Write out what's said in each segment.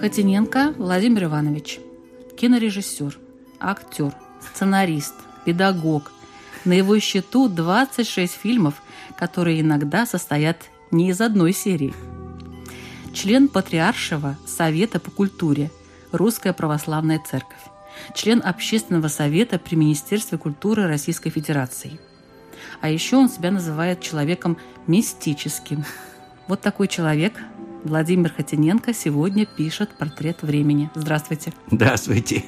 Хотиненко Владимир Иванович. Кинорежиссер, актер, сценарист, педагог. На его счету 26 фильмов, которые иногда состоят не из одной серии. Член Патриаршего Совета по культуре, Русская Православная Церковь. Член Общественного совета при Министерстве культуры Российской Федерации. А еще он себя называет человеком мистическим. Вот такой человек Владимир Хотиненко сегодня пишет портрет времени. Здравствуйте. Здравствуйте.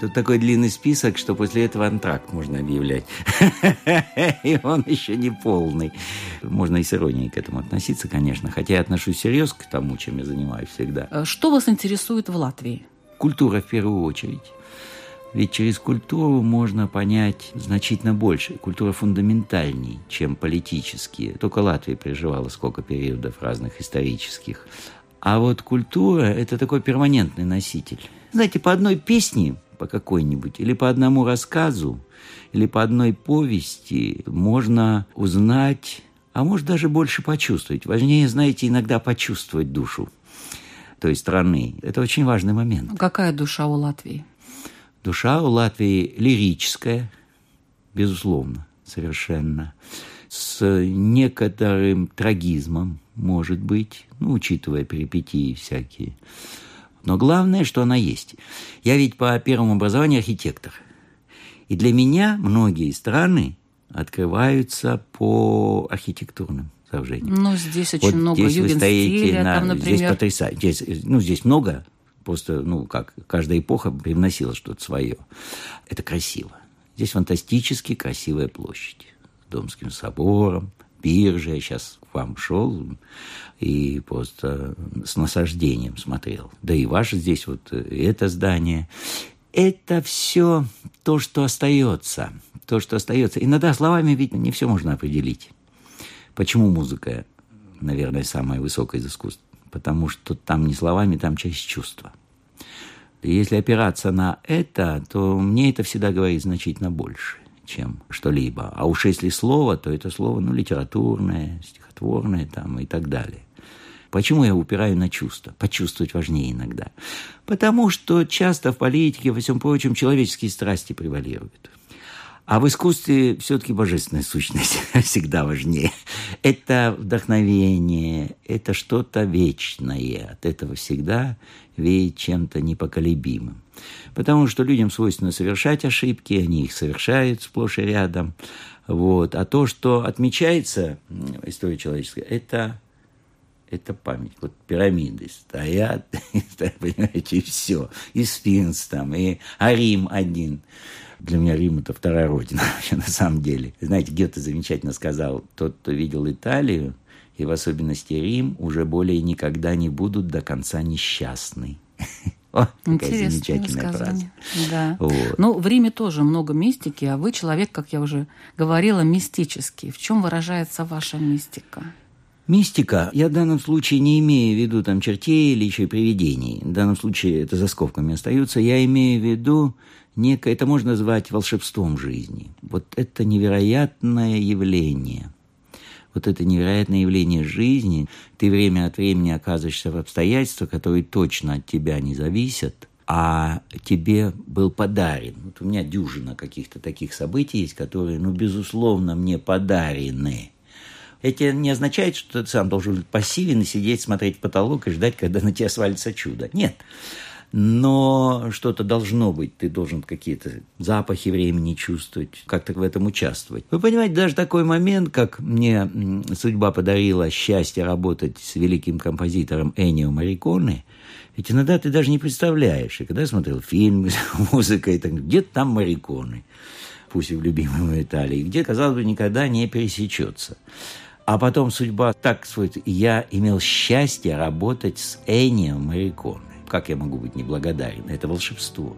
Тут такой длинный список, что после этого антракт можно объявлять. И он еще не полный. Можно и с иронией к этому относиться, конечно. Хотя я отношусь серьезно к тому, чем я занимаюсь всегда. Э, что вас интересует в Латвии? Культура в первую очередь. Ведь через культуру можно понять значительно больше. Культура фундаментальней, чем политические. Только Латвия переживала сколько периодов разных исторических. А вот культура – это такой перманентный носитель. Знаете, по одной песне по какой-нибудь, или по одному рассказу, или по одной повести можно узнать, а может даже больше почувствовать. Важнее, знаете, иногда почувствовать душу той страны. Это очень важный момент. Какая душа у Латвии? Душа у Латвии лирическая, безусловно, совершенно. С некоторым трагизмом, может быть, ну, учитывая перипетии всякие. Но главное, что она есть. Я ведь по первому образованию архитектор. И для меня многие страны открываются по архитектурным сооружениям. Ну, здесь очень вот много здесь вы стоите на, там, например... Здесь потрясающе. Здесь, ну, здесь много, просто, ну, как, каждая эпоха привносила что-то свое. Это красиво. Здесь фантастически красивая площадь. Домским собором, биржа. Я сейчас вам шел и просто с насаждением смотрел. Да и ваше здесь вот это здание. Это все то, что остается. То, что остается. Иногда словами ведь не все можно определить. Почему музыка, наверное, самая высокая из искусств? Потому что там не словами, там часть чувства. Если опираться на это, то мне это всегда говорит значительно больше чем что-либо. А уж если слово, то это слово, ну, литературное, стихотворное там и так далее. Почему я упираю на чувства? Почувствовать важнее иногда. Потому что часто в политике, во всем прочем, человеческие страсти превалируют. А в искусстве все-таки божественная сущность всегда важнее. Это вдохновение, это что-то вечное. От этого всегда веет чем-то непоколебимым. Потому что людям свойственно совершать ошибки, они их совершают сплошь и рядом. Вот. А то, что отмечается история человеческая, это, это память. Вот пирамиды стоят, понимаете, и все. И сфинкс там, и а Рим один. Для меня Рим – это вторая родина на самом деле. Знаете, Гёте замечательно сказал, тот, кто видел Италию, и в особенности Рим, уже более никогда не будут до конца несчастны. О, какая замечательная фраза. Да. Вот. Ну, в Риме тоже много мистики, а вы человек, как я уже говорила, мистический. В чем выражается ваша мистика? Мистика, я в данном случае не имею в виду там чертей или еще и привидений. В данном случае это за скобками остаются. Я имею в виду некое, это можно назвать волшебством жизни. Вот это невероятное явление. Вот это невероятное явление жизни. Ты время от времени оказываешься в обстоятельствах, которые точно от тебя не зависят, а тебе был подарен. Вот у меня дюжина каких-то таких событий есть, которые, ну, безусловно, мне подарены – это не означает, что ты сам должен быть пассивен и сидеть, смотреть в потолок и ждать, когда на тебя свалится чудо. Нет. Но что-то должно быть. Ты должен какие-то запахи времени чувствовать, как-то в этом участвовать. Вы понимаете, даже такой момент, как мне судьба подарила счастье работать с великим композитором Энио Мариконе, ведь иногда ты даже не представляешь. И когда я смотрел фильм с музыкой, где-то там Мариконы, пусть и в любимой Италии, где, казалось бы, никогда не пересечется. А потом судьба так свой... Я имел счастье работать с Энио Мариконе. Как я могу быть неблагодарен? Это волшебство.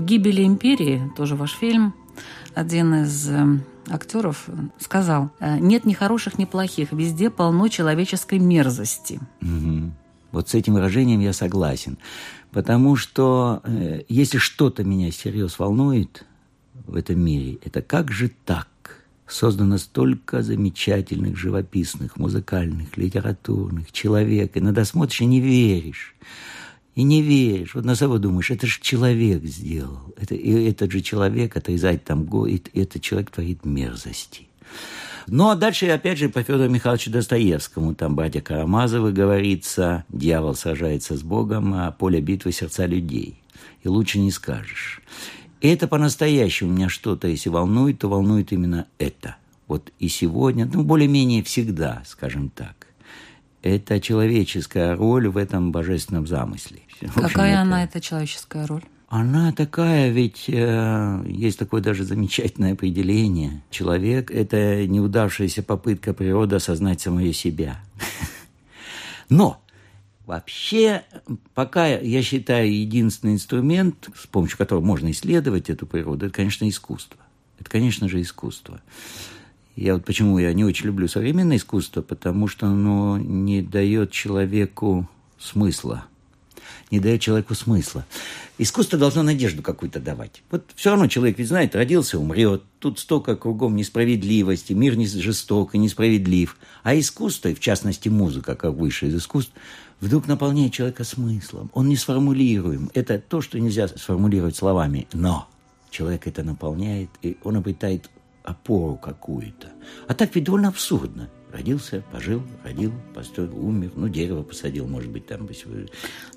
«Гибели империи», тоже ваш фильм, один из эм, актеров сказал, «Э, нет ни хороших, ни плохих, везде полно человеческой мерзости. Угу. Вот с этим выражением я согласен. Потому что э, если что-то меня всерьез волнует в этом мире, это как же так? Создано столько замечательных, живописных, музыкальных, литературных, человек. Иногда смотришь и не веришь. И не веришь. Вот на собой думаешь, это же человек сделал. Это, и этот же человек отрезать там го, и этот человек творит мерзости. Ну, а дальше, опять же, по Федору Михайловичу Достоевскому, там братья Карамазовы говорится, дьявол сражается с Богом, а поле битвы сердца людей. И лучше не скажешь. И это по-настоящему меня что-то, если волнует, то волнует именно это. Вот и сегодня, ну, более-менее всегда, скажем так это человеческая роль в этом божественном замысле. Какая общем, это... она, эта человеческая роль? Она такая, ведь э, есть такое даже замечательное определение. Человек – это неудавшаяся попытка природы осознать самое себя. Но вообще, пока я считаю единственный инструмент, с помощью которого можно исследовать эту природу, это, конечно, искусство. Это, конечно же, искусство. Я вот почему я не очень люблю современное искусство, потому что оно не дает человеку смысла. Не дает человеку смысла. Искусство должно надежду какую-то давать. Вот все равно человек ведь знает, родился, умрет. Тут столько кругом несправедливости, мир не жесток и несправедлив. А искусство, и в частности музыка, как высшее из искусств, вдруг наполняет человека смыслом. Он не сформулируем. Это то, что нельзя сформулировать словами. Но человек это наполняет, и он обретает опору какую-то. А так ведь довольно абсурдно. Родился, пожил, родил, построил, умер. Ну, дерево посадил, может быть, там.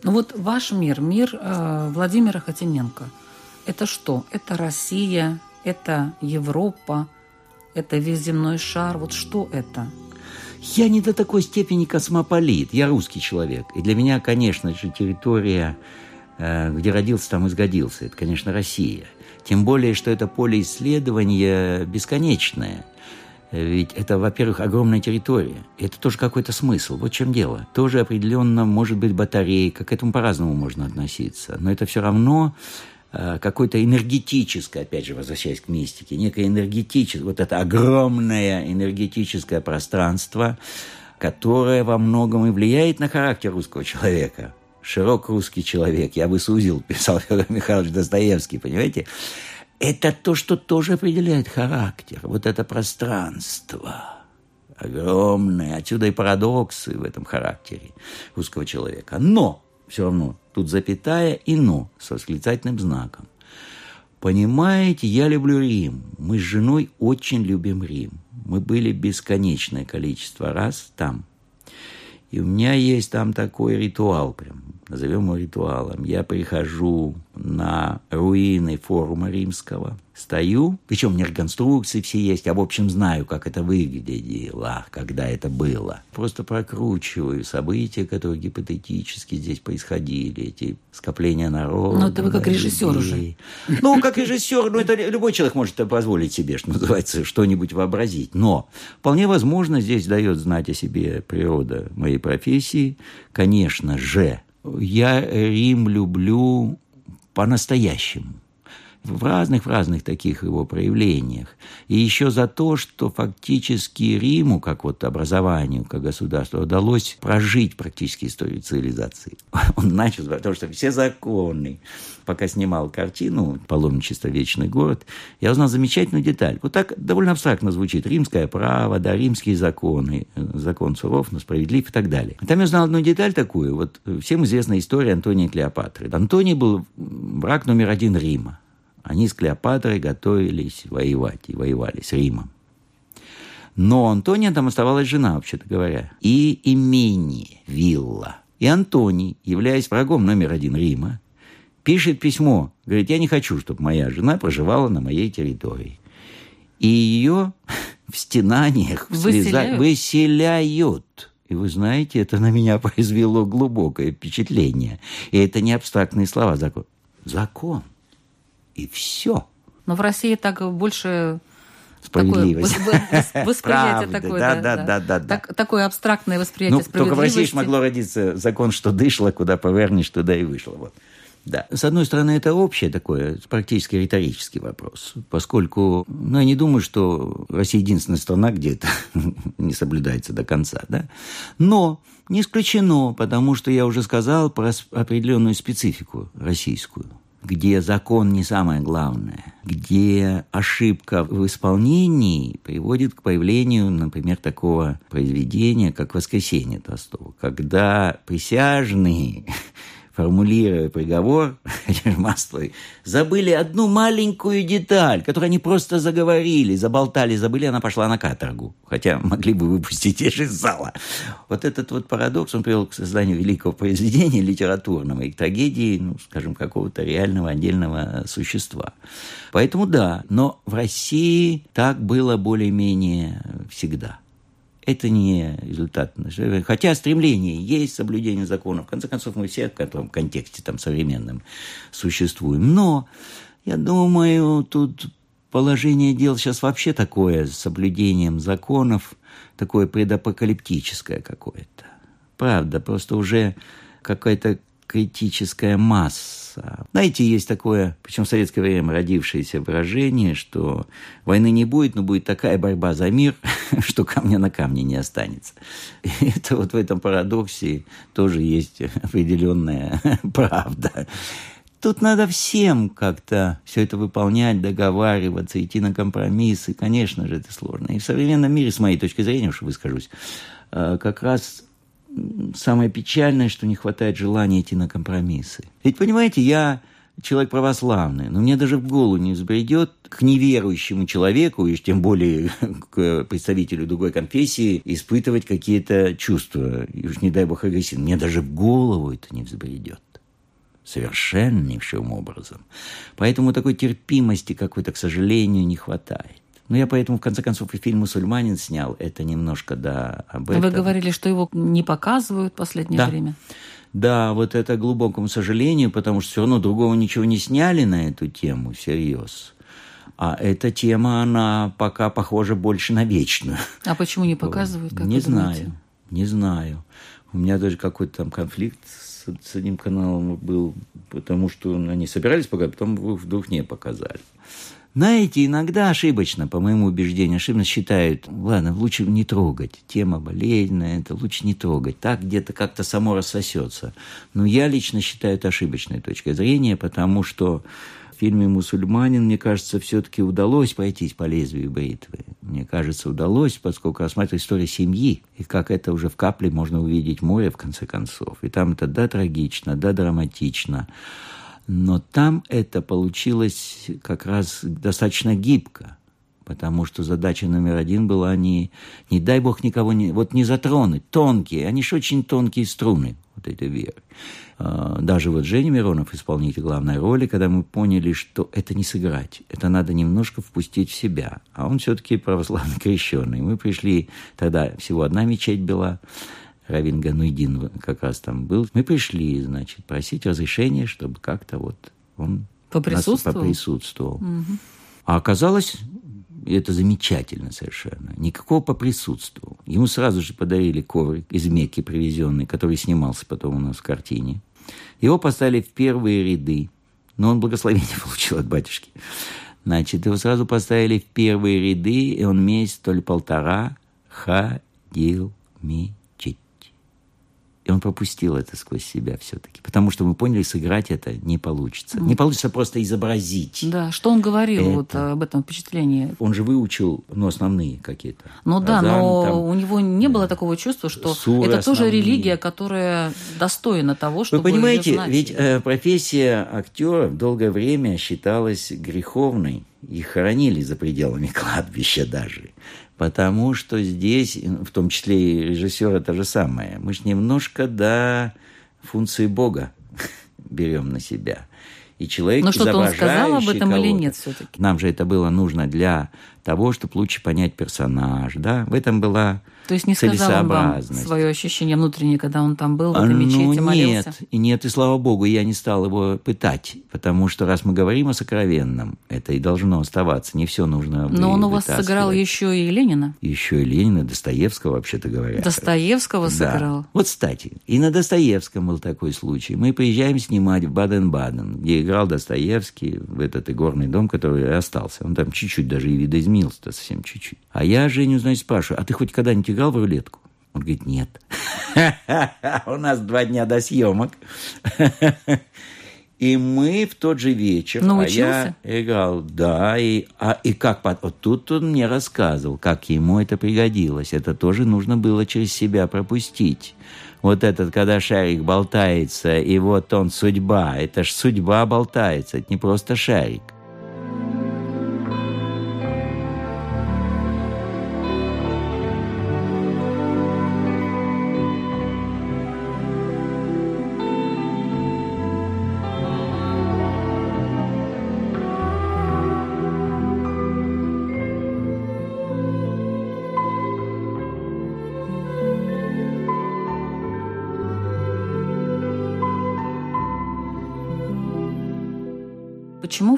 Ну вот ваш мир, мир э, Владимира Хотименко, это что? Это Россия, это Европа, это весь земной шар. Вот что это? Я не до такой степени космополит. Я русский человек. И для меня, конечно же, территория, э, где родился, там и сгодился. Это, конечно, Россия. Тем более, что это поле исследования бесконечное. Ведь это, во-первых, огромная территория. Это тоже какой-то смысл. Вот в чем дело. Тоже определенно может быть батарейка. К этому по-разному можно относиться. Но это все равно э, какое-то энергетическое, опять же, возвращаясь к мистике, некое энергетическое, вот это огромное энергетическое пространство, которое во многом и влияет на характер русского человека широк русский человек, я бы сузил, писал Федор Михайлович Достоевский, понимаете? Это то, что тоже определяет характер, вот это пространство огромное. Отсюда и парадоксы в этом характере русского человека. Но все равно тут запятая и но с восклицательным знаком. Понимаете, я люблю Рим. Мы с женой очень любим Рим. Мы были бесконечное количество раз там – и у меня есть там такой ритуал прям. Назовем его ритуалом, я прихожу на руины форума римского, стою, причем меня реконструкции все есть, я, в общем, знаю, как это выглядело, когда это было. Просто прокручиваю события, которые гипотетически здесь происходили, эти скопления народа. Ну, это вы как режиссер уже. Ну, как режиссер, ну, это любой человек может позволить себе, что называется, что-нибудь вообразить. Но вполне возможно, здесь дает знать о себе природа моей профессии. Конечно же, я Рим люблю по-настоящему в разных, в разных таких его проявлениях. И еще за то, что фактически Риму, как вот образованию, как государству, удалось прожить практически историю цивилизации. Он начал, потому что все законы, пока снимал картину «Паломничество. Вечный город», я узнал замечательную деталь. Вот так довольно абстрактно звучит. Римское право, да, римские законы, закон суров, но справедлив и так далее. Там я узнал одну деталь такую. Вот всем известна история Антония Клеопатры. Антоний был враг номер один Рима. Они с Клеопатрой готовились воевать и воевали с Римом. Но Антония там оставалась жена, вообще-то говоря, и имение, вилла. И Антоний, являясь врагом номер один Рима, пишет письмо, говорит, я не хочу, чтобы моя жена проживала на моей территории. И ее в стенаниях, в слезах выселяют. И вы знаете, это на меня произвело глубокое впечатление. И это не абстрактные слова, закон. Закон и все. Но в России так больше справедливость. Такое, восприятие такое, да, да, да, да, да. Так, такое абстрактное восприятие ну, Только в России могло родиться закон, что дышло, куда повернешь, туда и вышло. Вот. Да. С одной стороны, это общее такое, практически риторический вопрос, поскольку, ну, я не думаю, что Россия единственная страна, где это не соблюдается до конца, да. Но не исключено, потому что я уже сказал про определенную специфику российскую где закон не самое главное, где ошибка в исполнении приводит к появлению, например, такого произведения, как «Воскресенье» Толстого, когда присяжные формулируя приговор Масловой, забыли одну маленькую деталь, которую они просто заговорили, заболтали, забыли, она пошла на каторгу. Хотя могли бы выпустить ее из зала. Вот этот вот парадокс, он привел к созданию великого произведения литературного и к трагедии, ну, скажем, какого-то реального отдельного существа. Поэтому да, но в России так было более-менее всегда – это не результат. Хотя стремление есть, соблюдение законов. В конце концов, мы все в этом контексте там, современном существуем. Но, я думаю, тут положение дел сейчас вообще такое, с соблюдением законов, такое предапокалиптическое какое-то. Правда, просто уже какая-то критическая масса. Знаете, есть такое, причем в советское время родившееся выражение, что войны не будет, но будет такая борьба за мир, что камня на камне не останется. И это вот в этом парадоксе тоже есть определенная правда. Тут надо всем как-то все это выполнять, договариваться, идти на компромиссы. Конечно же, это сложно. И в современном мире, с моей точки зрения, уж выскажусь, э, как раз самое печальное, что не хватает желания идти на компромиссы. Ведь, понимаете, я человек православный, но мне даже в голову не взбредет к неверующему человеку, и тем более к представителю другой конфессии, испытывать какие-то чувства, и уж не дай бог агрессивно. Мне даже в голову это не взбредет совершеннейшим образом. Поэтому такой терпимости какой-то, к сожалению, не хватает. Ну, я поэтому, в конце концов, и фильм «Мусульманин» снял. Это немножко, да, об этом. Вы говорили, что его не показывают в последнее да. время. Да, вот это глубокому сожалению, потому что все равно другого ничего не сняли на эту тему всерьез. А эта тема, она пока похожа больше на вечную. А почему не показывают? Как не знаю, не знаю. У меня даже какой-то там конфликт с, с одним каналом был, потому что они собирались показать, потом вдруг не показали. Знаете, иногда ошибочно, по моему убеждению, ошибочно считают, ладно, лучше не трогать, тема болезненная, это лучше не трогать, так где-то как-то само рассосется. Но я лично считаю это ошибочной точкой зрения, потому что в фильме «Мусульманин», мне кажется, все-таки удалось пройтись по лезвию бритвы. Мне кажется, удалось, поскольку рассматривать историю семьи, и как это уже в капле можно увидеть море, в конце концов. И там это да трагично, да драматично. Но там это получилось как раз достаточно гибко, потому что задача номер один была не, не дай бог никого не, вот не затронуть, тонкие, они же очень тонкие струны. Вот этой веры. А, даже вот Женя Миронов, исполнитель главной роли, когда мы поняли, что это не сыграть, это надо немножко впустить в себя. А он все-таки православно крещенный. Мы пришли, тогда всего одна мечеть была, Равин Гануйдин как раз там был. Мы пришли, значит, просить разрешения, чтобы как-то вот он поприсутствовал. поприсутствовал. Угу. А оказалось, это замечательно совершенно. Никакого поприсутствовал. Ему сразу же подарили коврик из Мекки привезенный, который снимался потом у нас в картине. Его поставили в первые ряды. Но он благословение получил от батюшки. Значит, его сразу поставили в первые ряды, и он месяц, то ли полтора, ходил ми и он пропустил это сквозь себя все-таки. Потому что мы поняли, сыграть это не получится. Mm. Не получится просто изобразить. Да, что он говорил это. вот об этом впечатлении? Он же выучил, ну, основные какие-то. Ну да, но там, у него не было такого чувства, что Суры это основные. тоже религия, которая достойна того, чтобы Вы понимаете, ведь э, профессия актера долгое время считалась греховной. Их хоронили за пределами кладбища даже. Потому что здесь, в том числе и режиссер, это же самое. Мы же немножко, да, функции Бога берем на себя. И человек, Но что-то он сказал об этом или нет все-таки? Нам же это было нужно для того, чтобы лучше понять персонаж, да? В этом была то есть не сказал вам свое ощущение внутреннее, когда он там был, в этой мечети ну, молился? Нет, и нет, и слава богу, я не стал его пытать, потому что раз мы говорим о сокровенном, это и должно оставаться, не все нужно Но он у вас сыграл еще и Ленина? Еще и Ленина, Достоевского, вообще-то говоря. Достоевского сыграл? Да. Вот, кстати, и на Достоевском был такой случай. Мы приезжаем снимать в Баден-Баден, где играл Достоевский, в этот игорный дом, который остался. Он там чуть-чуть даже и видоизменился, совсем чуть-чуть. А я Женю, значит, спрашиваю, а ты хоть когда-нибудь играл в рулетку? Он говорит, нет. У нас два дня до съемок. И мы в тот же вечер, Научился? а я играл, да, и, а, и как, вот тут он мне рассказывал, как ему это пригодилось. Это тоже нужно было через себя пропустить. Вот этот, когда шарик болтается, и вот он судьба, это ж судьба болтается, это не просто шарик.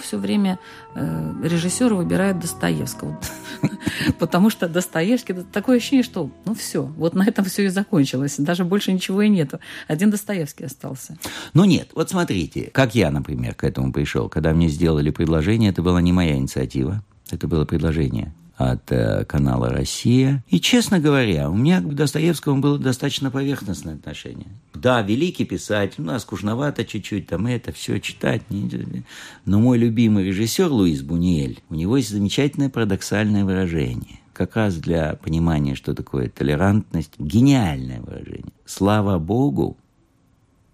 Все время э, режиссеры выбирают Достоевского. Потому что Достоевский такое ощущение, что ну все, вот на этом все и закончилось. Даже больше ничего и нету. Один Достоевский остался. Ну нет, вот смотрите, как я, например, к этому пришел. Когда мне сделали предложение, это была не моя инициатива. Это было предложение от э, канала «Россия». И, честно говоря, у меня к Достоевскому было достаточно поверхностное отношение. Да, великий писатель, ну, а скучновато чуть-чуть, там это все читать. Не... Но мой любимый режиссер Луис Буньель, у него есть замечательное парадоксальное выражение. Как раз для понимания, что такое толерантность, гениальное выражение. Слава Богу,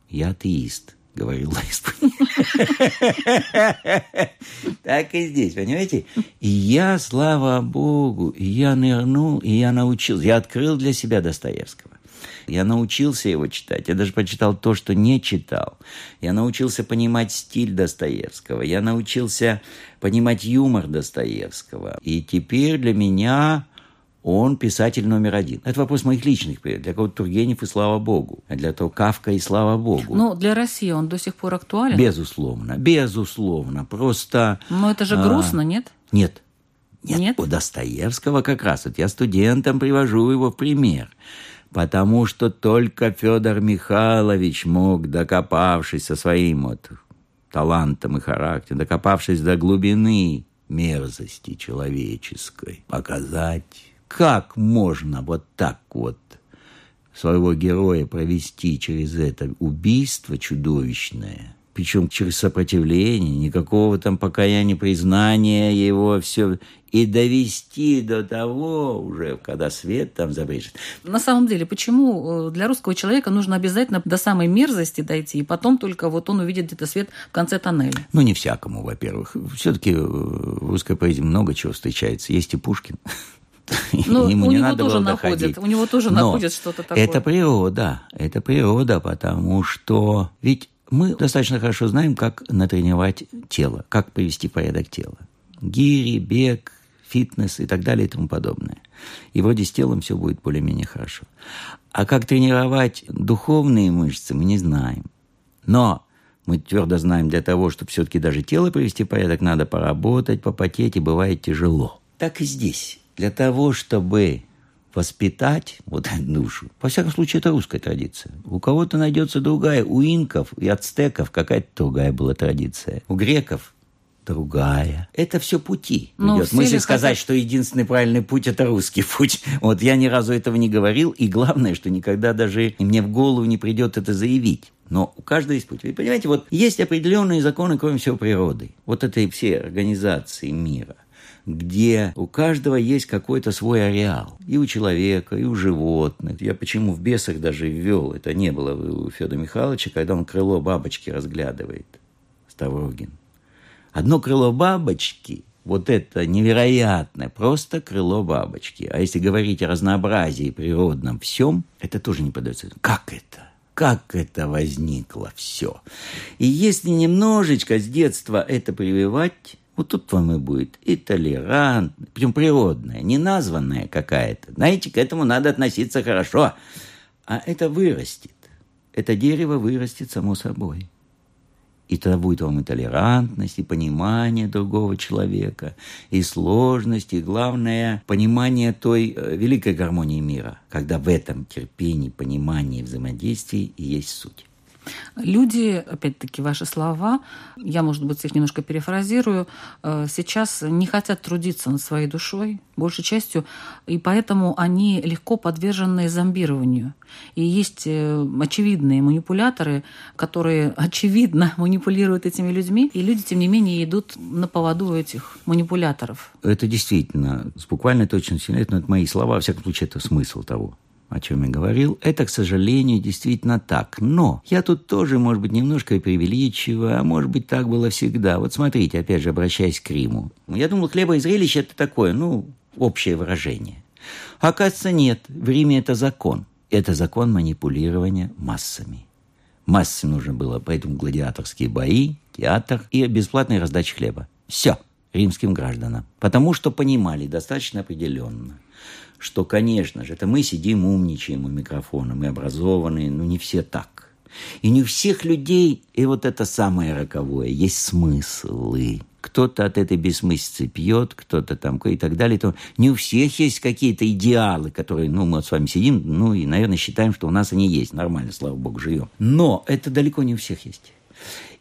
я атеист – говорил Лайспун. Так и здесь, понимаете? И я, слава Богу, и я нырнул, и я научился. Я открыл для себя Достоевского. Я научился его читать. Я даже прочитал то, что не читал. Я научился понимать стиль Достоевского. Я научился понимать юмор Достоевского. И теперь для меня он писатель номер один. Это вопрос моих личных Для кого-то Тургенев и слава богу. А для того Кавка и слава богу. Ну, для России он до сих пор актуален? Безусловно. Безусловно. Просто... Но это же грустно, а, нет? Нет. Нет, Нет? у Достоевского как раз. Вот я студентам привожу его в пример. Потому что только Федор Михайлович мог, докопавшись со своим вот талантом и характером, докопавшись до глубины мерзости человеческой, показать как можно вот так вот своего героя провести через это убийство чудовищное, причем через сопротивление, никакого там покаяния, признания его, все, и довести до того уже, когда свет там забрежет. На самом деле, почему э, для русского человека нужно обязательно до самой мерзости дойти, и потом только вот он увидит где-то свет в конце тоннеля? Ну, не всякому, во-первых. Все-таки в русской поэзии много чего встречается. Есть и Пушкин. Ну, ему у не него надо тоже было находят, доходить. у него тоже Но находят что-то такое. Это природа, это природа, потому что ведь мы достаточно хорошо знаем, как натренировать тело, как привести в порядок тело. Гири, бег, фитнес и так далее и тому подобное. И вроде с телом все будет более-менее хорошо. А как тренировать духовные мышцы, мы не знаем. Но мы твердо знаем, для того, чтобы все-таки даже тело привести в порядок, надо поработать, попотеть, и бывает тяжело. Так и здесь. Для того, чтобы воспитать вот эту душу. Во всяком случае, это русская традиция. У кого-то найдется другая. У инков и ацтеков какая-то другая была традиция. У греков другая. Это все пути. Ну, идет. Мысль сказать, хотят- что единственный правильный путь – это русский путь. Вот я ни разу этого не говорил. И главное, что никогда даже мне в голову не придет это заявить. Но у каждого есть путь. Вы понимаете, вот есть определенные законы, кроме всего, природы. Вот этой все организации мира где у каждого есть какой-то свой ареал. И у человека, и у животных. Я почему в «Бесах» даже ввел, это не было у Федора Михайловича, когда он крыло бабочки разглядывает, Ставрогин. Одно крыло бабочки, вот это невероятное, просто крыло бабочки. А если говорить о разнообразии природном всем, это тоже не подается. Как это? Как это возникло все? И если немножечко с детства это прививать, вот тут вам и будет и толерант, причем природная, не названная какая-то. Знаете, к этому надо относиться хорошо. А это вырастет. Это дерево вырастет само собой. И тогда будет вам и толерантность, и понимание другого человека, и сложность, и главное, понимание той э, великой гармонии мира, когда в этом терпении, понимании, взаимодействии есть суть. Люди, опять-таки, ваши слова, я, может быть, их немножко перефразирую, э, сейчас не хотят трудиться над своей душой, большей частью, и поэтому они легко подвержены зомбированию. И есть э, очевидные манипуляторы, которые очевидно манипулируют этими людьми, и люди, тем не менее, идут на поводу этих манипуляторов. Это действительно, с буквальной точностью, это мои слова, во всяком случае, это смысл того о чем я говорил, это, к сожалению, действительно так. Но я тут тоже, может быть, немножко преувеличиваю, а может быть, так было всегда. Вот смотрите, опять же, обращаясь к Риму. Я думал, хлеба и зрелище – это такое, ну, общее выражение. А оказывается, нет. В Риме это закон. Это закон манипулирования массами. Массе нужно было, поэтому гладиаторские бои, театр и бесплатная раздача хлеба. Все римским гражданам. Потому что понимали достаточно определенно, что, конечно же, это мы сидим, умничаем у микрофона, мы образованные, но не все так. И не у всех людей, и вот это самое роковое, есть смыслы. Кто-то от этой бессмыслицы пьет, кто-то там и так далее. То не у всех есть какие-то идеалы, которые, ну, мы вот с вами сидим, ну, и, наверное, считаем, что у нас они есть. Нормально, слава богу, живем. Но это далеко не у всех есть.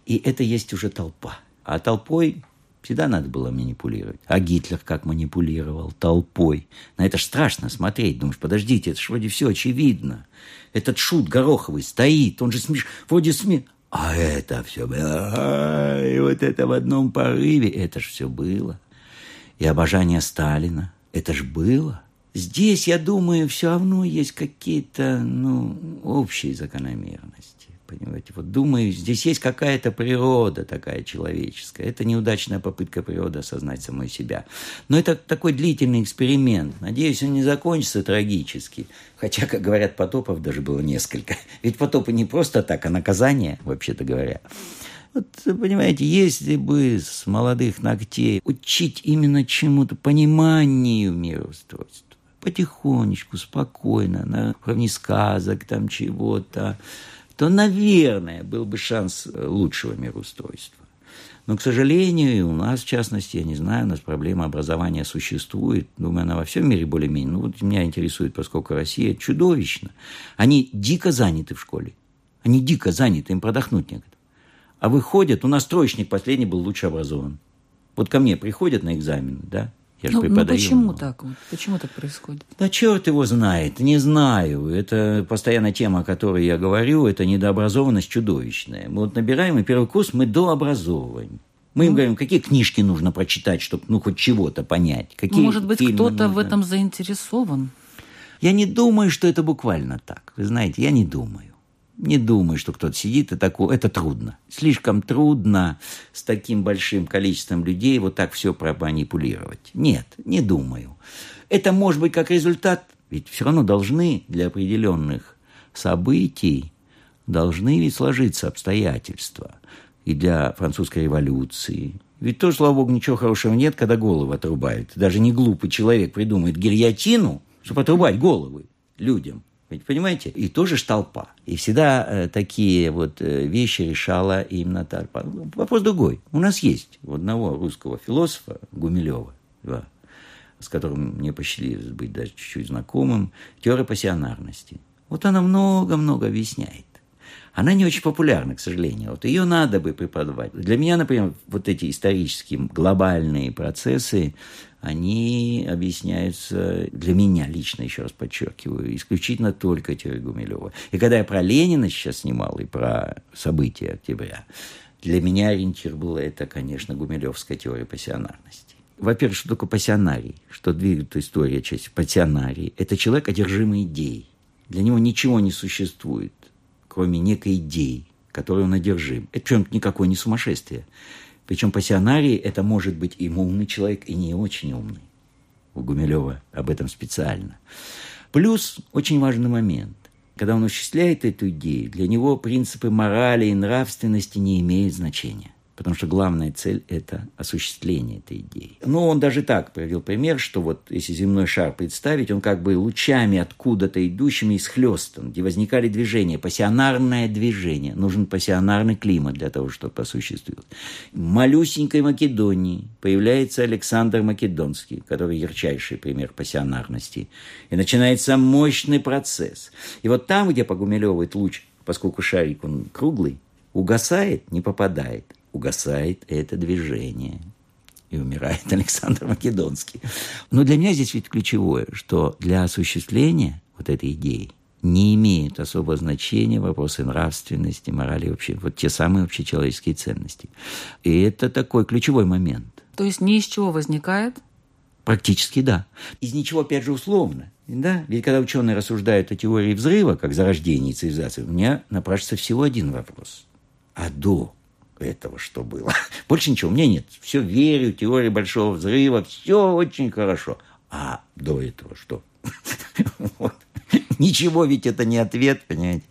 И это есть уже толпа. А толпой Всегда надо было манипулировать. А Гитлер как манипулировал толпой. На это ж страшно смотреть. Думаешь, подождите, это ж вроде все очевидно. Этот шут Гороховый стоит, он же смеш... вроде сме... А это все было. И вот это в одном порыве. Это ж все было. И обожание Сталина. Это ж было. Здесь, я думаю, все равно есть какие-то, ну, общие закономерности. Понимаете, вот думаю, здесь есть какая-то природа такая человеческая. Это неудачная попытка природы осознать самой себя. Но это такой длительный эксперимент. Надеюсь, он не закончится трагически. Хотя, как говорят, потопов даже было несколько. Ведь потопы не просто так, а наказание, вообще-то говоря. Вот, понимаете, если бы с молодых ногтей учить именно чему-то, пониманию мироустройства, потихонечку, спокойно, на уровне сказок, там чего-то, то, наверное, был бы шанс лучшего мироустройства. Но, к сожалению, у нас, в частности, я не знаю, у нас проблема образования существует. Думаю, она во всем мире более-менее. Ну, вот меня интересует, поскольку Россия чудовищно. Они дико заняты в школе. Они дико заняты, им продохнуть некогда. А выходят, у нас троечник последний был лучше образован. Вот ко мне приходят на экзамен, да, я же Ну, ну преподаю. почему так? вот? Почему так происходит? Да черт его знает, не знаю. Это постоянная тема, о которой я говорю, это недообразованность чудовищная. Мы вот набираем, и первый курс мы дообразовываем. Мы им говорим, какие книжки нужно прочитать, чтобы ну хоть чего-то понять. Какие Ну, Может быть, кто-то в этом заинтересован? Я не думаю, что это буквально так. Вы знаете, я не думаю. Не думаю, что кто-то сидит и такое. Это трудно. Слишком трудно с таким большим количеством людей вот так все проманипулировать. Нет, не думаю. Это может быть как результат, ведь все равно должны для определенных событий должны ведь сложиться обстоятельства. И для французской революции. Ведь тоже, слава богу, ничего хорошего нет, когда голову отрубают. Даже не глупый человек придумает гильотину, чтобы отрубать головы людям. Понимаете? И тоже ж толпа. И всегда э, такие вот э, вещи решала именно толпа. Вопрос другой. У нас есть у одного русского философа Гумилева, да, с которым мне посчастливилось быть даже чуть-чуть знакомым, теория пассионарности. Вот она много-много объясняет. Она не очень популярна, к сожалению. Вот ее надо бы преподавать. Для меня, например, вот эти исторические глобальные процессы, они объясняются для меня лично, еще раз подчеркиваю, исключительно только теорией Гумилева. И когда я про Ленина сейчас снимал и про события октября, для меня ориентир был это, конечно, гумилевская теория пассионарности. Во-первых, что такое пассионарий? Что двигает история часть пассионарий? Это человек, одержимый идеей. Для него ничего не существует, кроме некой идеи, которой он одержим. Это причем никакое не сумасшествие. Причем пассионарий – это может быть и умный человек, и не очень умный. У Гумилева об этом специально. Плюс очень важный момент. Когда он осуществляет эту идею, для него принципы морали и нравственности не имеют значения потому что главная цель – это осуществление этой идеи. Но он даже так привел пример, что вот если земной шар представить, он как бы лучами откуда-то идущими исхлестан, где возникали движения, пассионарное движение. Нужен пассионарный климат для того, чтобы осуществить. В малюсенькой Македонии появляется Александр Македонский, который ярчайший пример пассионарности. И начинается мощный процесс. И вот там, где по Гумилеву луч, поскольку шарик он круглый, угасает, не попадает – угасает это движение. И умирает Александр Македонский. Но для меня здесь ведь ключевое, что для осуществления вот этой идеи не имеют особого значения вопросы нравственности, морали вообще, вот те самые общечеловеческие ценности. И это такой ключевой момент. То есть ни из чего возникает? Практически да. Из ничего, опять же, условно. Да? Ведь когда ученые рассуждают о теории взрыва, как зарождении цивилизации, у меня напрашивается всего один вопрос. А до этого, что было. Больше ничего у меня нет. Все верю, теория большого взрыва, все очень хорошо. А до этого что? вот. Ничего ведь это не ответ, понимаете?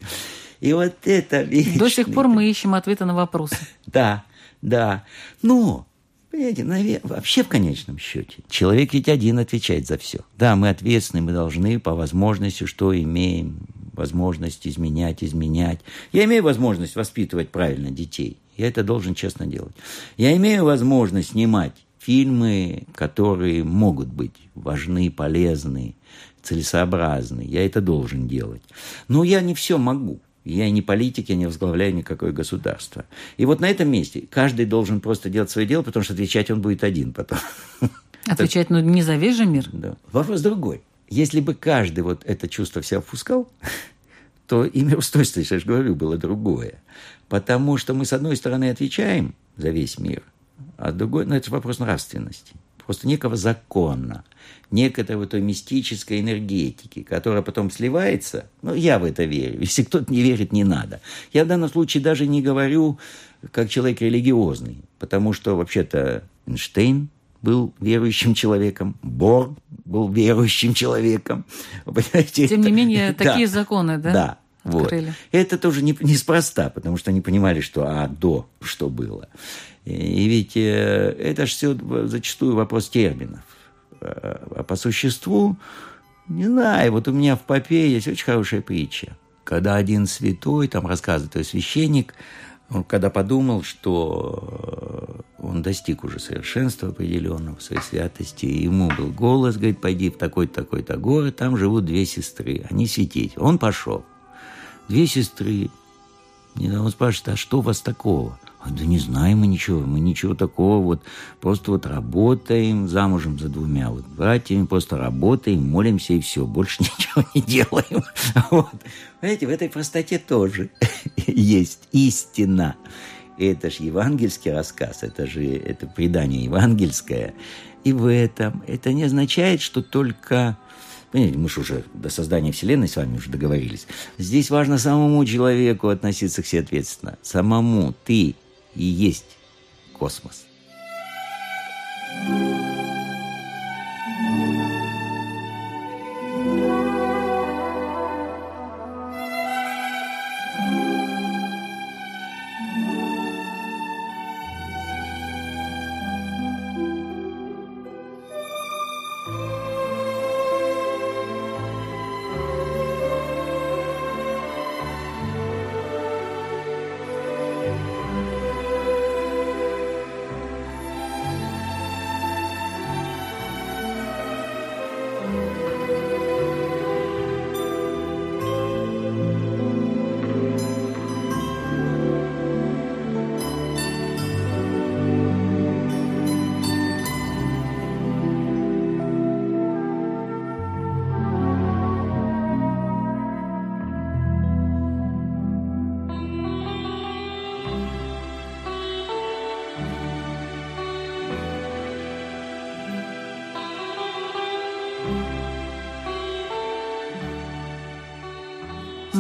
И вот это вечный... До сих пор мы ищем ответы на вопросы. да, да. Но, понимаете, наверное, вообще в конечном счете, человек ведь один отвечает за все. Да, мы ответственны, мы должны по возможности, что имеем, возможность изменять, изменять. Я имею возможность воспитывать правильно детей. Я это должен честно делать. Я имею возможность снимать фильмы, которые могут быть важны, полезны, целесообразны. Я это должен делать. Но я не все могу. Я не политик, я не возглавляю никакое государство. И вот на этом месте каждый должен просто делать свое дело, потому что отвечать он будет один потом. Отвечать, ну, не за весь же мир. Да. Вопрос другой. Если бы каждый вот это чувство в себя впускал, то и мироустройство, я же говорю, было другое. Потому что мы, с одной стороны, отвечаем за весь мир, а с другой, ну, это вопрос нравственности. Просто некого закона, некой вот той мистической энергетики, которая потом сливается. Ну, я в это верю. Если кто-то не верит, не надо. Я в данном случае даже не говорю как человек религиозный, потому что вообще-то Эйнштейн был верующим человеком, Бор был верующим человеком. Понимаете? Тем не менее, такие законы, да? Да. Вот. Это тоже не, неспроста, потому что они понимали, что а до что было. И, и ведь э, это же все зачастую вопрос терминов. А, а по существу, не знаю, вот у меня в Попе есть очень хорошая притча. Когда один святой, там рассказывает, то священник, он когда подумал, что он достиг уже совершенства определенного своей святости, и ему был голос, говорит, пойди в такой-то, такой-то город, там живут две сестры, они святить. Он пошел. Две сестры. И он спрашивает, а что у вас такого? А, да не знаем мы ничего, мы ничего такого, вот просто вот работаем замужем за двумя вот братьями, просто работаем, молимся и все, больше ничего не делаем. Вот. Понимаете, в этой простоте тоже есть истина. Это же евангельский рассказ, это же это предание евангельское. И в этом это не означает, что только Понимаете, мы же уже до создания Вселенной с вами уже договорились. Здесь важно самому человеку относиться к себе ответственно. Самому ты и есть космос.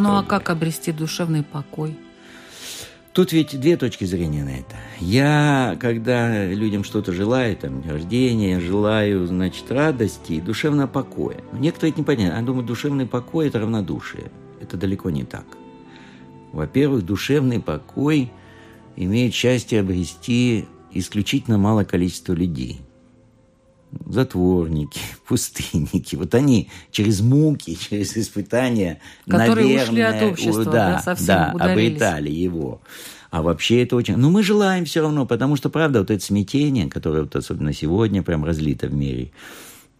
Ну а как обрести душевный покой? Тут ведь две точки зрения на это. Я, когда людям что-то желаю, там, день рождения, желаю, значит, радости и душевного покоя. Некоторые это не понятно. Они думают, душевный покой – это равнодушие. Это далеко не так. Во-первых, душевный покой имеет счастье обрести исключительно малое количество людей. Затворники, пустынники. Вот они через муки, через испытания, Которые наверное, ушли от общества, у- да, совсем да, обретали его. А вообще это очень... Ну, мы желаем все равно, потому что, правда, вот это смятение, которое вот особенно сегодня прям разлито в мире,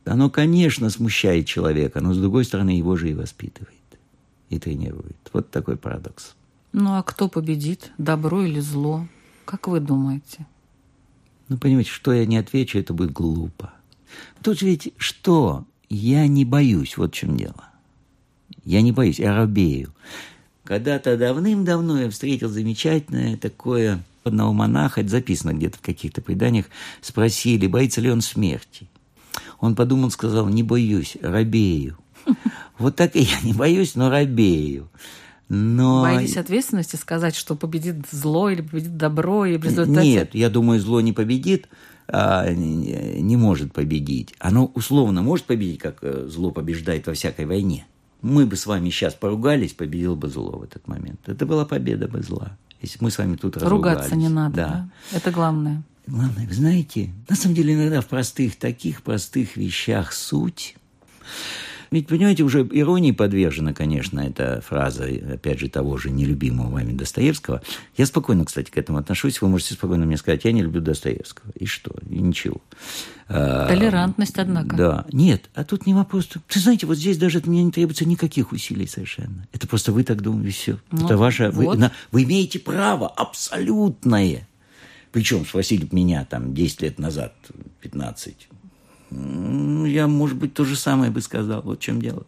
оно, конечно, смущает человека, но, с другой стороны, его же и воспитывает, и тренирует. Вот такой парадокс. Ну а кто победит, добро или зло? Как вы думаете? Ну, понимаете, что я не отвечу, это будет глупо. Тут ведь что? Я не боюсь, вот в чем дело. Я не боюсь, я робею. Когда-то давным-давно я встретил замечательное такое одного монаха, это записано где-то в каких-то преданиях, спросили, боится ли он смерти. Он подумал, сказал, не боюсь, робею. Вот так и я не боюсь, но робею. Но... Боитесь ответственности сказать, что победит зло или победит добро, и в результате... Нет, я думаю, зло не победит, а, не не может победить. Оно условно может победить, как э, зло побеждает во всякой войне. Мы бы с вами сейчас поругались, победил бы зло в этот момент. Это была победа бы зла. Если мы с вами тут Ругаться разругались. не надо, Да. да? Это главное. Главное, вы знаете, на самом деле иногда в простых, таких простых вещах суть. Ведь, понимаете, уже иронии подвержена, конечно, эта фраза, опять же, того же нелюбимого вами Достоевского. Я спокойно, кстати, к этому отношусь. Вы можете спокойно мне сказать, я не люблю Достоевского. И что? И ничего. А, Толерантность, однако. Да. Нет, а тут не вопрос. Вы знаете, вот здесь даже от меня не требуется никаких усилий совершенно. Это просто вы так думаете, все. Ну, Это ваше... Вы, вот. на- вы имеете право абсолютное. Причем спросили меня там 10 лет назад, 15. Я, может быть, то же самое бы сказал. Вот в чем дело.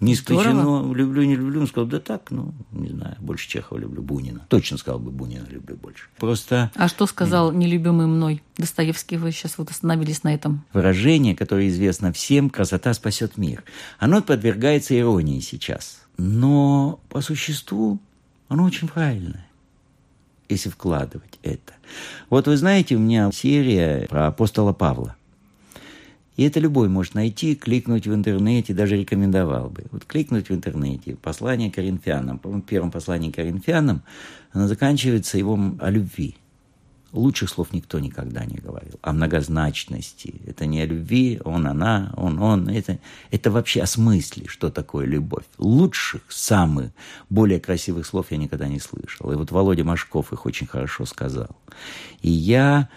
Не исключено, люблю, не люблю. Он сказал, да так, ну, не знаю, больше Чехова люблю, Бунина. Точно сказал бы, Бунина люблю больше. Просто А что сказал нелюбимый мной Достоевский? Вы сейчас вот остановились на этом. выражение, которое известно всем, красота спасет мир. Оно подвергается иронии сейчас. Но по существу оно очень правильное, если вкладывать это. Вот вы знаете, у меня серия про апостола Павла. И это любой может найти, кликнуть в интернете, даже рекомендовал бы. Вот кликнуть в интернете, послание коринфянам. По-моему, первом послании коринфянам оно заканчивается его о любви. Лучших слов никто никогда не говорил. О многозначности. Это не о любви, он, она, он, он. Это, это вообще о смысле, что такое любовь. Лучших, самых, более красивых слов я никогда не слышал. И вот Володя Машков их очень хорошо сказал. И я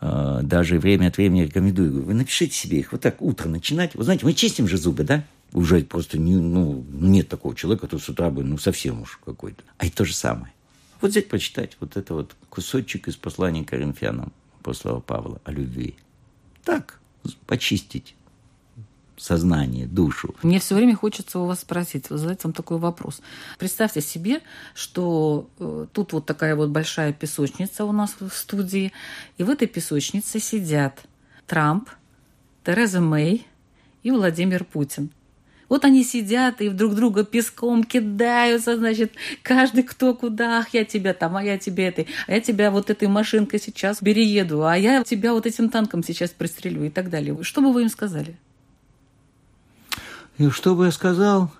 даже время от времени рекомендую. Говорю, Вы напишите себе их. Вот так утро начинать. Вы знаете, мы чистим же зубы, да? Уже просто не, ну, нет такого человека, который с утра бы, ну, совсем уж какой-то. А это то же самое. Вот взять, прочитать вот это вот кусочек из послания Коринфянам апостола Павла о любви. Так, почистить сознание, душу. Мне все время хочется у вас спросить, задать вам такой вопрос. Представьте себе, что э, тут вот такая вот большая песочница у нас в студии, и в этой песочнице сидят Трамп, Тереза Мэй и Владимир Путин. Вот они сидят и друг друга песком кидаются, значит, каждый кто куда, ах, я тебя там, а я тебе этой, а я тебя вот этой машинкой сейчас перееду, а я тебя вот этим танком сейчас пристрелю и так далее. Что бы вы им сказали? И что бы я сказал?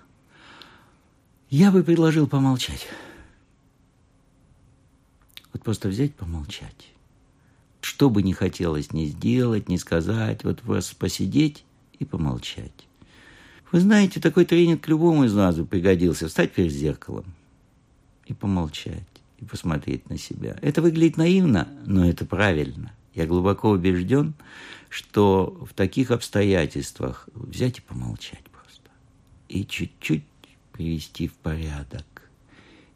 Я бы предложил помолчать. Вот просто взять, помолчать. Что бы не хотелось ни сделать, ни сказать, вот просто посидеть и помолчать. Вы знаете, такой тренинг любому из нас бы пригодился. Встать перед зеркалом и помолчать, и посмотреть на себя. Это выглядит наивно, но это правильно. Я глубоко убежден, что в таких обстоятельствах взять и помолчать. И чуть-чуть привести в порядок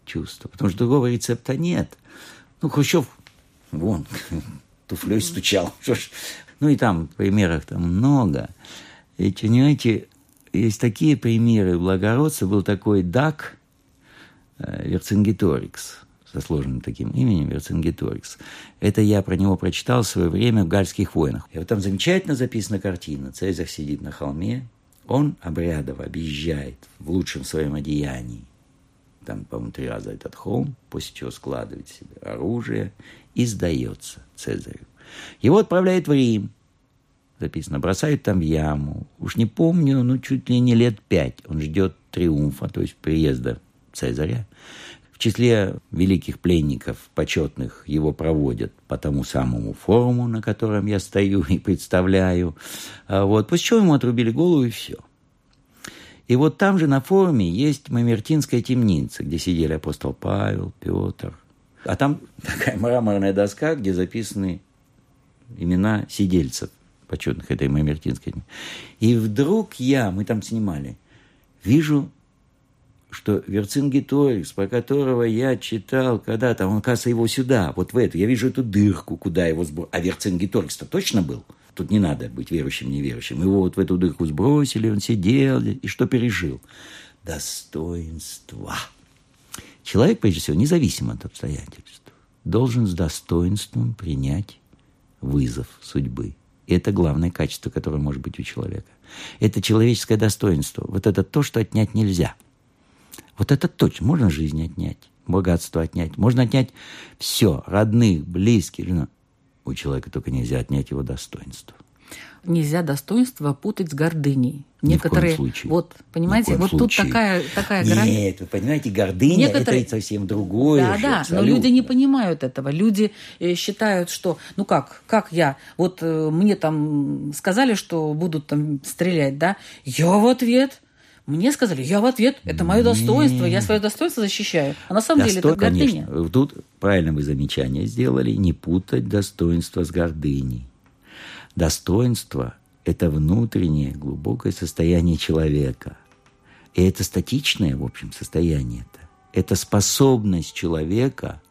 чувства. Потому что другого рецепта нет. Ну, Хрущев, вон, туфлей стучал. Ну, и там примеров там много. И, понимаете, есть такие примеры благородства. Был такой Дак э, Верцингеторикс со сложным таким именем Верцингеторикс. Это я про него прочитал в свое время в «Гальских войнах». И вот там замечательно записана картина. Цезарь сидит на холме, он обрядово объезжает в лучшем своем одеянии там, по-моему, три раза этот холм, после чего складывает себе оружие и сдается Цезарю. Его отправляют в Рим, записано, бросают там яму. Уж не помню, ну, чуть ли не лет пять. Он ждет триумфа, то есть приезда Цезаря. В числе великих пленников, почетных, его проводят по тому самому форуму, на котором я стою и представляю. А вот, после чего ему отрубили голову и все – и вот там же на форуме есть Мамертинская темница, где сидели апостол Павел, Петр. А там такая мраморная доска, где записаны имена сидельцев почетных этой Мамертинской. И вдруг я, мы там снимали, вижу, что Верцингеторикс, по которого я читал когда-то, он, кажется, его сюда, вот в эту, я вижу эту дырку, куда его сбросили. А Верцингеторикс-то точно был? Тут не надо быть верующим, неверующим. Его вот в эту дырку сбросили, он сидел, и что пережил? Достоинство. Человек, прежде всего, независимо от обстоятельств, должен с достоинством принять вызов судьбы. И это главное качество, которое может быть у человека. Это человеческое достоинство. Вот это то, что отнять нельзя. Вот это точно. Можно жизнь отнять, богатство отнять. Можно отнять все. Родных, близких. У человека только нельзя отнять его достоинство. Нельзя достоинство путать с гордыней. Ни Некоторые, в коем случае. вот, понимаете, вот случае. тут такая, такая грань. Нет, вы понимаете, гордыня Некоторые... это совсем другое. Да, же, да, но абсолютно. люди не понимают этого. Люди э, считают, что, ну как, как я, вот э, мне там сказали, что будут там стрелять, да, я в ответ, мне сказали, я в ответ, это мое достоинство, я свое достоинство защищаю. А на самом деле это гордыня. Конечно. Тут правильно вы замечание сделали, не путать достоинство с гордыней. Достоинство – это внутреннее глубокое состояние человека. И это статичное, в общем, состояние это. Это способность человека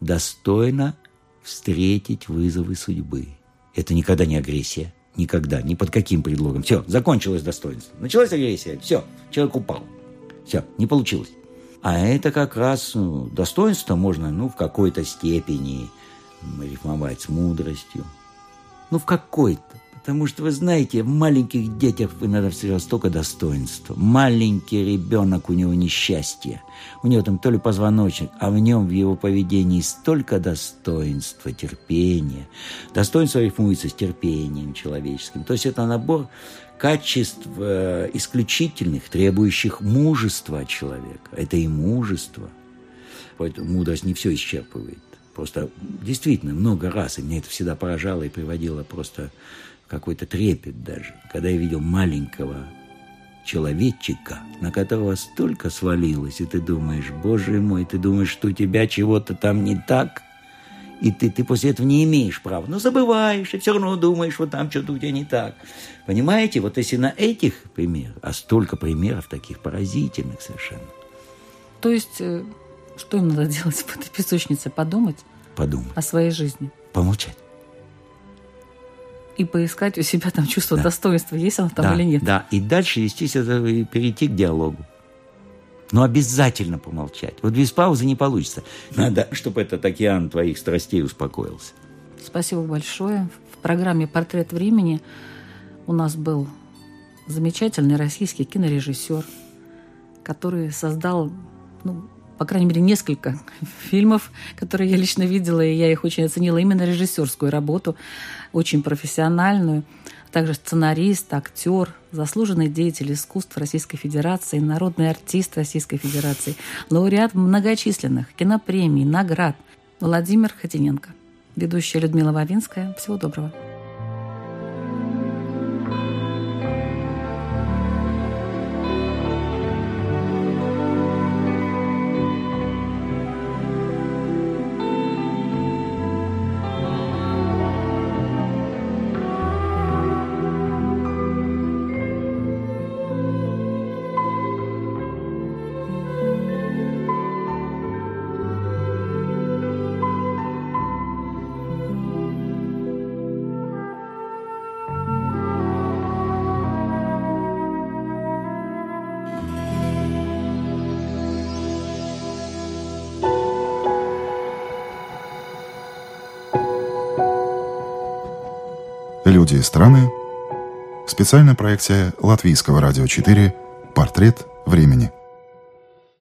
достойно встретить вызовы судьбы. Это никогда не агрессия. Никогда, ни под каким предлогом. Все, закончилось достоинство. Началась агрессия. Все, человек упал. Все, не получилось. А это как раз ну, достоинство можно, ну, в какой-то степени рифмовать с мудростью. Ну, в какой-то. Потому что, вы знаете, в маленьких детях иногда встречалось столько достоинства. Маленький ребенок, у него несчастье. У него там то ли позвоночник, а в нем, в его поведении столько достоинства, терпения. Достоинство рифмуется с терпением человеческим. То есть это набор качеств э, исключительных, требующих мужества человека. Это и мужество. Поэтому мудрость не все исчерпывает. Просто действительно много раз, и меня это всегда поражало и приводило просто какой-то трепет даже, когда я видел маленького человечика, на которого столько свалилось, и ты думаешь, боже мой, ты думаешь, что у тебя чего-то там не так, и ты, ты после этого не имеешь права. Но забываешь, и все равно думаешь, вот там что-то у тебя не так. Понимаете, вот если на этих примерах, а столько примеров таких поразительных совершенно, То есть, э, что им надо делать в этой песочнице? Подумать подумай, о своей жизни. помолчать. И поискать у себя там чувство Да. достоинства, есть оно там да, или нет. Да, и дальше, естественно, и перейти к диалогу. Но обязательно помолчать. Вот без паузы не получится. Надо, чтобы этот океан твоих страстей успокоился. Спасибо большое. В программе «Портрет времени» у нас был замечательный российский кинорежиссер, который создал, ну, по крайней мере, несколько фильмов, которые я лично видела, и я их очень оценила, именно режиссерскую работу, очень профессиональную. Также сценарист, актер, заслуженный деятель искусств Российской Федерации, народный артист Российской Федерации, лауреат многочисленных кинопремий, наград Владимир Хотиненко. Ведущая Людмила Вавинская. Всего доброго. И страны. Специальная проекция Латвийского радио 4 «Портрет времени».